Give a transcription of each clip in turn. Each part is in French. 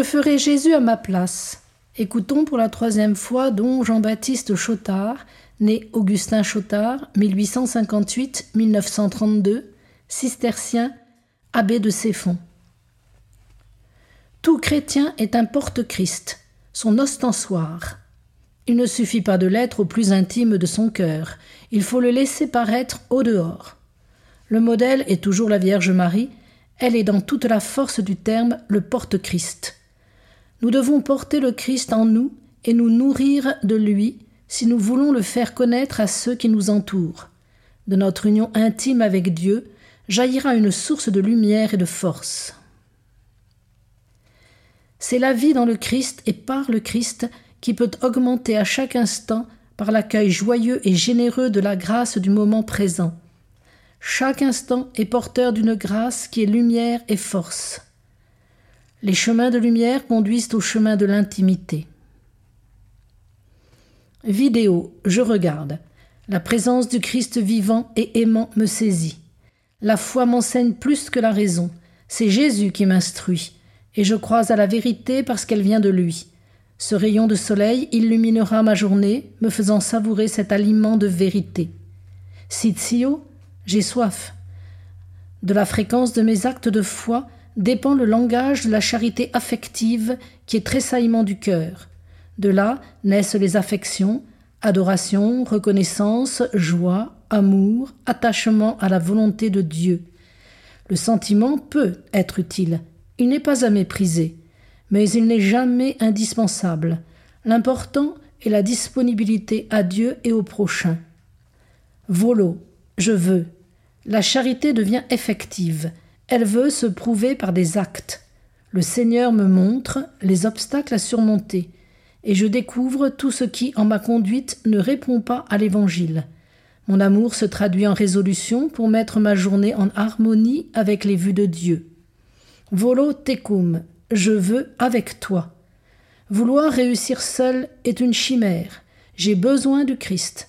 que ferait Jésus à ma place Écoutons pour la troisième fois don Jean-Baptiste Chotard, né Augustin Chotard, 1858-1932, cistercien, abbé de Céphon. Tout chrétien est un porte-Christ, son ostensoir. Il ne suffit pas de l'être au plus intime de son cœur, il faut le laisser paraître au dehors. Le modèle est toujours la Vierge Marie, elle est dans toute la force du terme le porte-Christ. Nous devons porter le Christ en nous et nous nourrir de lui si nous voulons le faire connaître à ceux qui nous entourent. De notre union intime avec Dieu jaillira une source de lumière et de force. C'est la vie dans le Christ et par le Christ qui peut augmenter à chaque instant par l'accueil joyeux et généreux de la grâce du moment présent. Chaque instant est porteur d'une grâce qui est lumière et force. Les chemins de lumière conduisent au chemin de l'intimité. Vidéo, je regarde. La présence du Christ vivant et aimant me saisit. La foi m'enseigne plus que la raison. C'est Jésus qui m'instruit, et je crois à la vérité parce qu'elle vient de lui. Ce rayon de soleil illuminera ma journée, me faisant savourer cet aliment de vérité. Sitio, j'ai soif. De la fréquence de mes actes de foi, dépend le langage de la charité affective qui est tressaillement du cœur. De là naissent les affections, adoration, reconnaissance, joie, amour, attachement à la volonté de Dieu. Le sentiment peut être utile, il n'est pas à mépriser, mais il n'est jamais indispensable. L'important est la disponibilité à Dieu et au prochain. Volo, je veux. La charité devient effective. Elle veut se prouver par des actes. Le Seigneur me montre les obstacles à surmonter, et je découvre tout ce qui, en ma conduite, ne répond pas à l'Évangile. Mon amour se traduit en résolution pour mettre ma journée en harmonie avec les vues de Dieu. Volo tecum, je veux avec toi. Vouloir réussir seul est une chimère. J'ai besoin du Christ.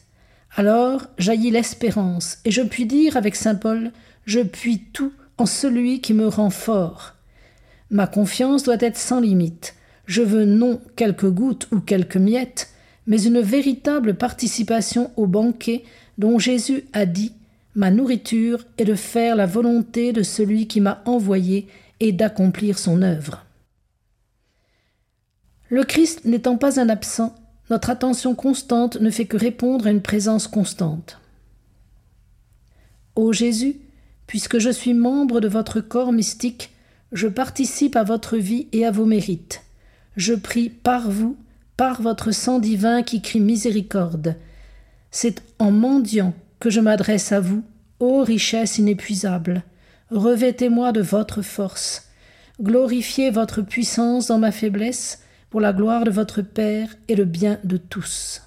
Alors jaillit l'espérance, et je puis dire avec saint Paul Je puis tout celui qui me rend fort. Ma confiance doit être sans limite. Je veux non quelques gouttes ou quelques miettes, mais une véritable participation au banquet dont Jésus a dit Ma nourriture est de faire la volonté de celui qui m'a envoyé et d'accomplir son œuvre. Le Christ n'étant pas un absent, notre attention constante ne fait que répondre à une présence constante. Ô Jésus, Puisque je suis membre de votre corps mystique, je participe à votre vie et à vos mérites. Je prie par vous, par votre sang divin qui crie miséricorde. C'est en mendiant que je m'adresse à vous, ô richesse inépuisable. Revêtez-moi de votre force. Glorifiez votre puissance dans ma faiblesse, pour la gloire de votre Père et le bien de tous.